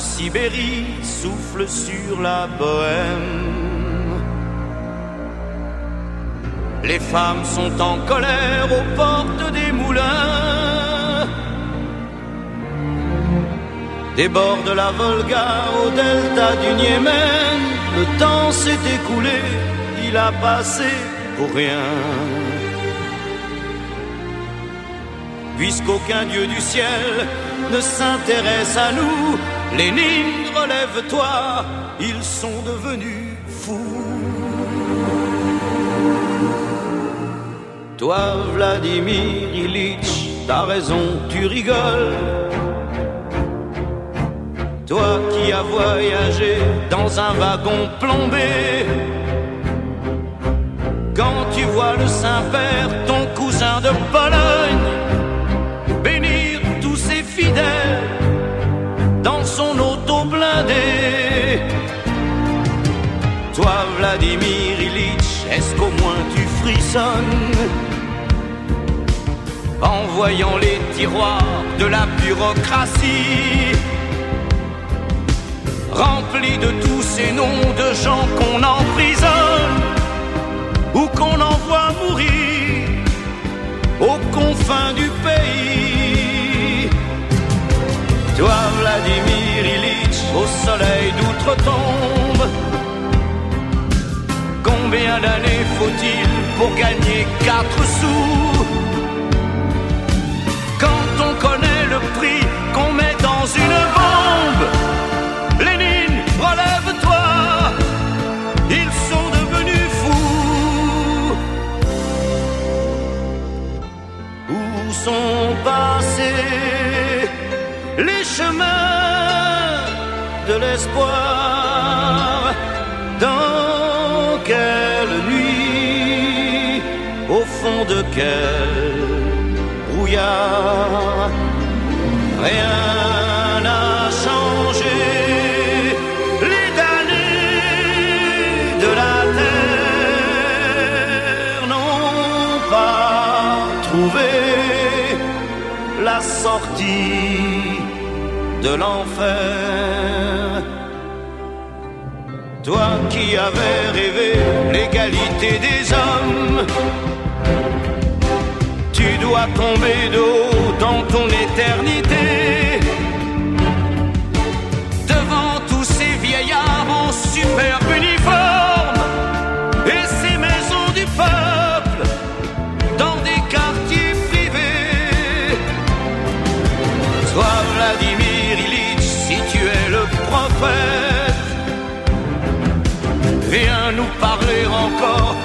Sibérie souffle sur la bohème. Les femmes sont en colère aux portes des moulins. Des bords de la Volga au delta du Niémen, le temps s'est écoulé, il a passé pour rien. Puisqu'aucun dieu du ciel ne s'intéresse à nous, Lénine, relève-toi, ils sont devenus fous. Toi, Vladimir Ilitch, t'as raison, tu rigoles. Toi qui as voyagé dans un wagon plombé, quand tu vois le Saint-Père, ton cousin de Pologne, Toi, Vladimir Ilitch, est-ce qu'au moins tu frissonnes? En voyant les tiroirs de la bureaucratie remplis de tous ces noms de gens qu'on emprisonne ou qu'on envoie mourir aux confins du pays. Toi, Vladimir Ilitch, au soleil d'outre-tombe, combien d'années faut-il pour gagner quatre sous? Quand on connaît le prix qu'on met dans une bombe, Lénine, relève-toi, ils sont devenus fous. Où sont passés les chemins de l'espoir Dans quelle nuit, au fond de quel brouillard Rien n'a changé. Les damnés de la terre n'ont pas trouvé la sortie de l'enfer. Toi qui avais rêvé l'égalité des hommes, tu dois tomber de haut dans ton éternité. Devant tous ces vieillards en superbe uniforme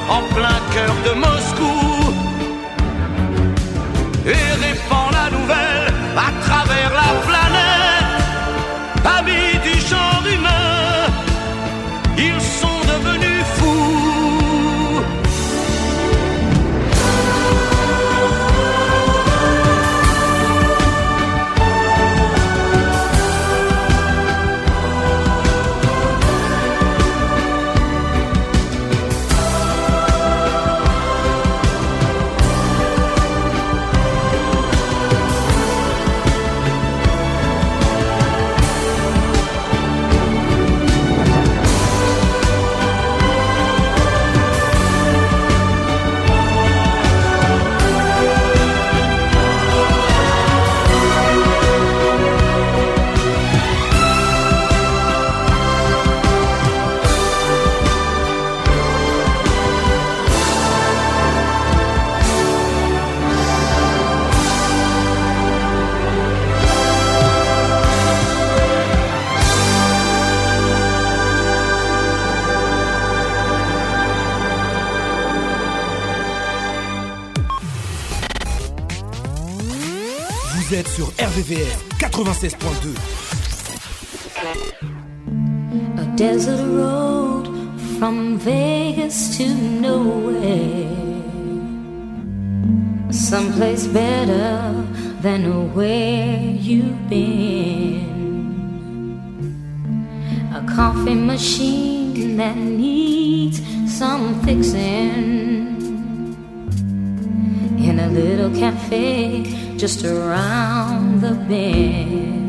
en plein cœur de Moscou sur RVVR 96.2. A desert road from Vegas to nowhere. Someplace better than where you've been. A coffee machine that needs some fixing. In a little cafe just around the bend.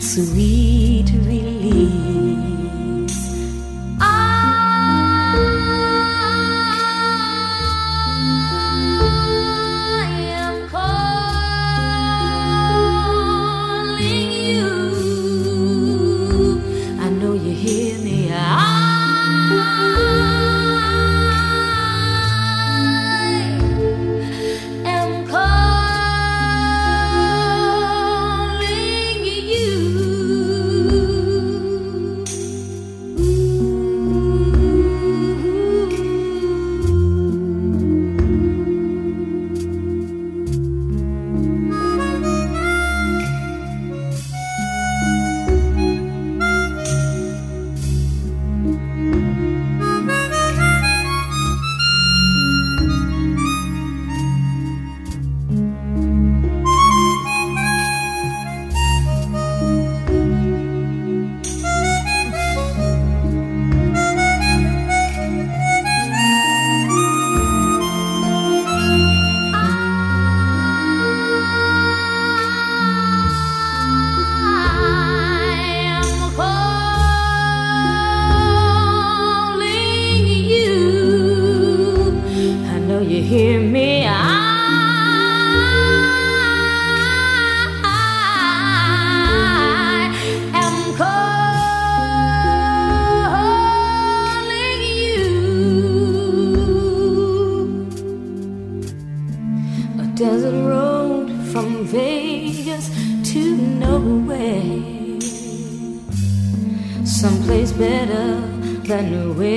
sweet relief.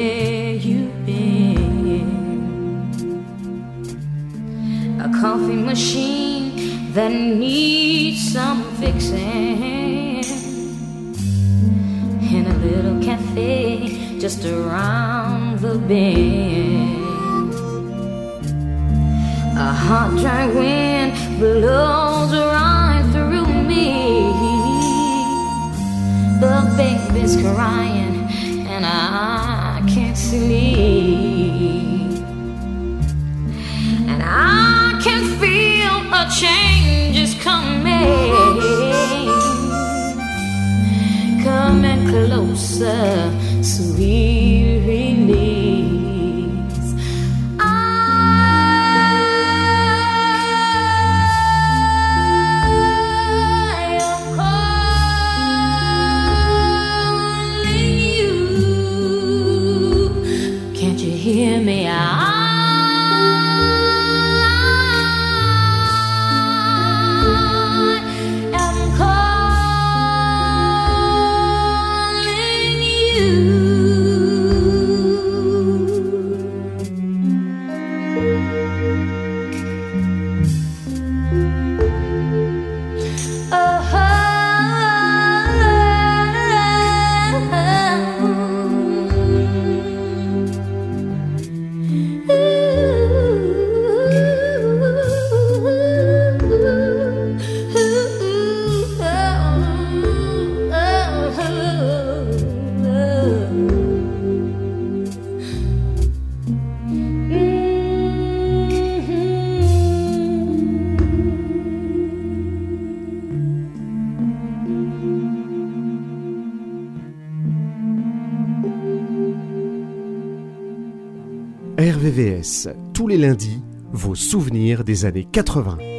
where you've been. A coffee machine that needs some fixing. In a little cafe just around the bend. A hot, dry wind blows right through me. The baby's crying and I can feel a change is coming, coming closer, sweet. Tous les lundis, vos souvenirs des années 80.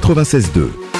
96.2.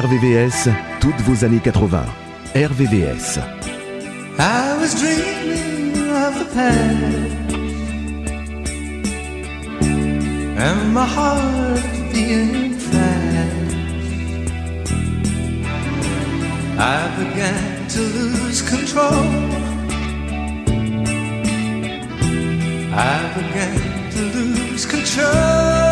RVVS, toutes vos années 80. RVVS. I was dreaming of the past And my heart being fast I began to lose control I began to lose control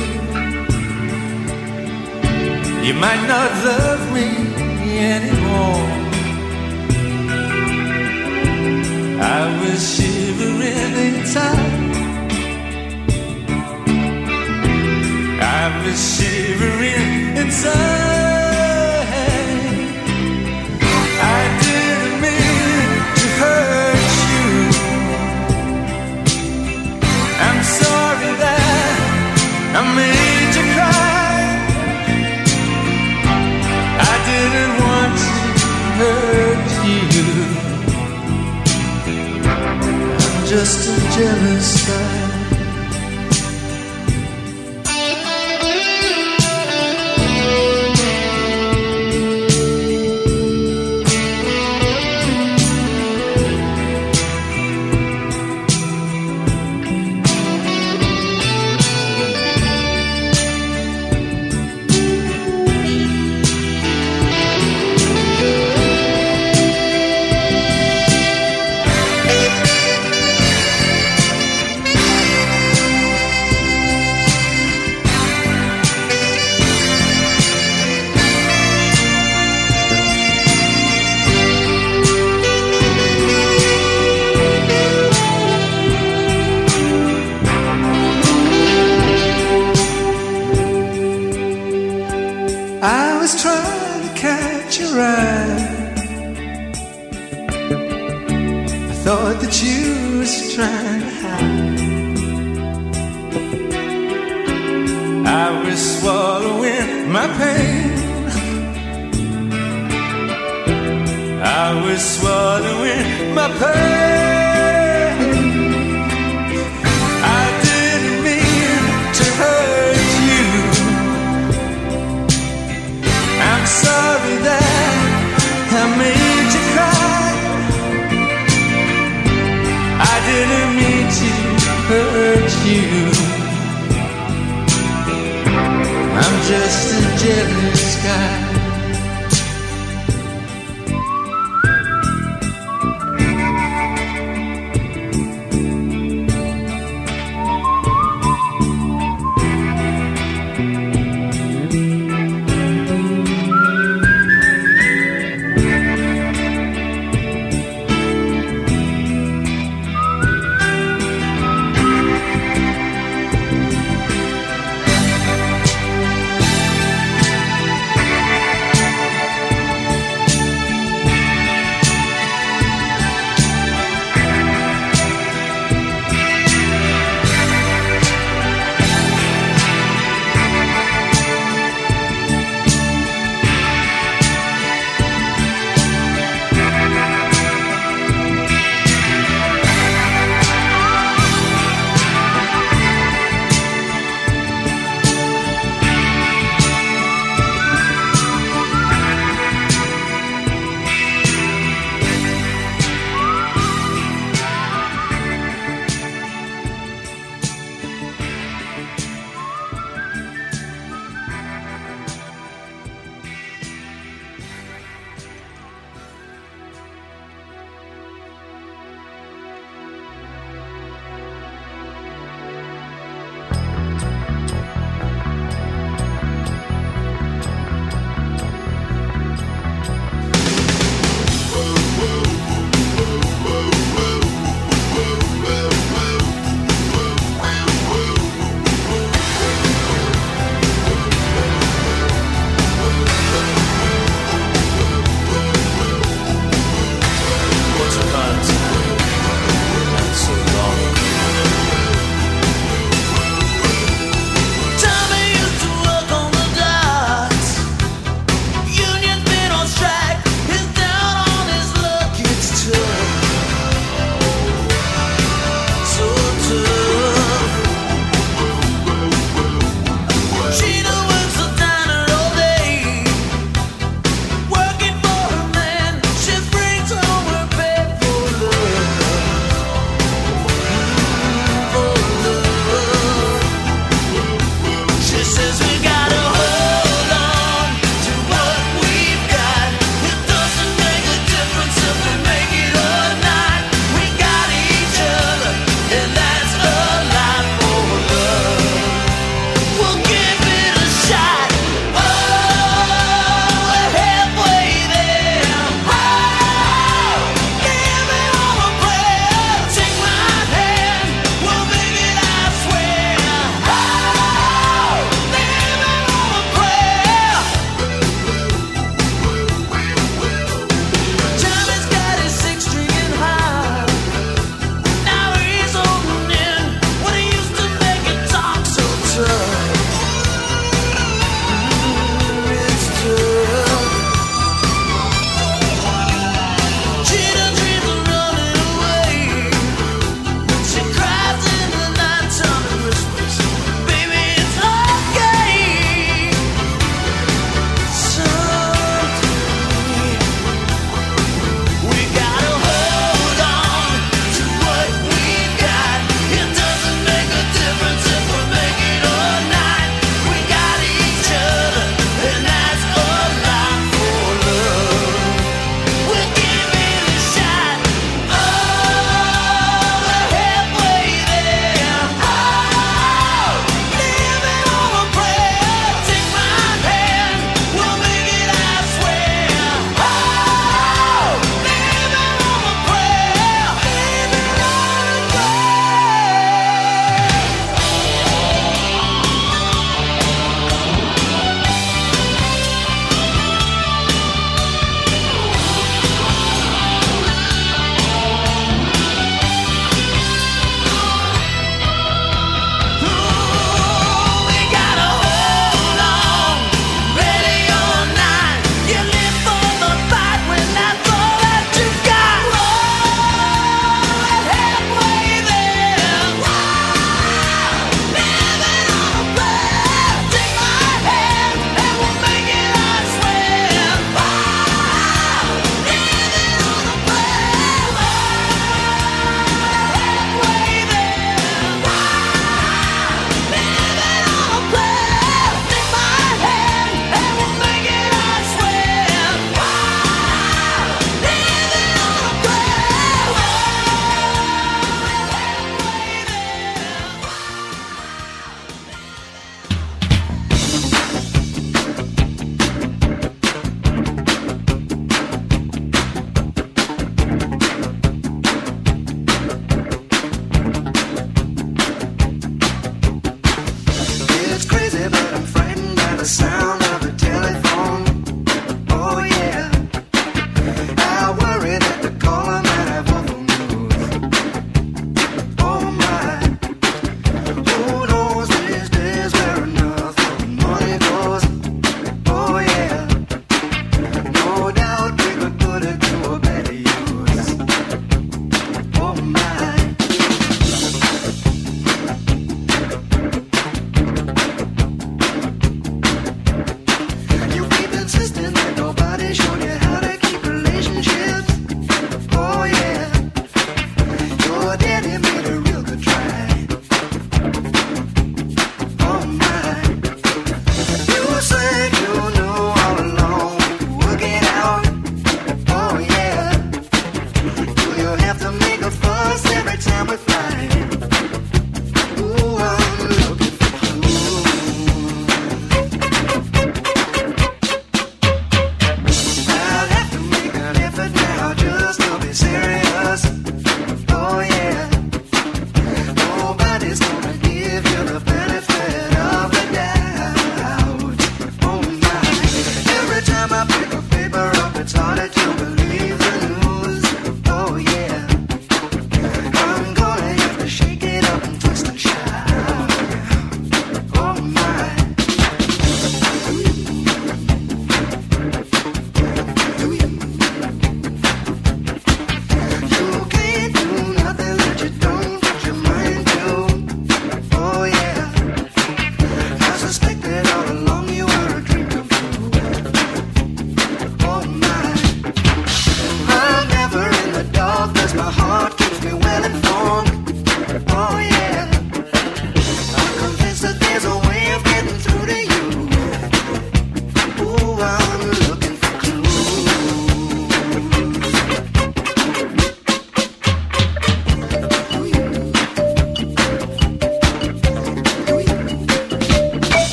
You might not love me anymore. I was shivering inside. I was shivering inside. Just a jealous guy.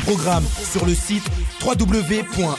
Programmes sur le site www.rvvs.fr.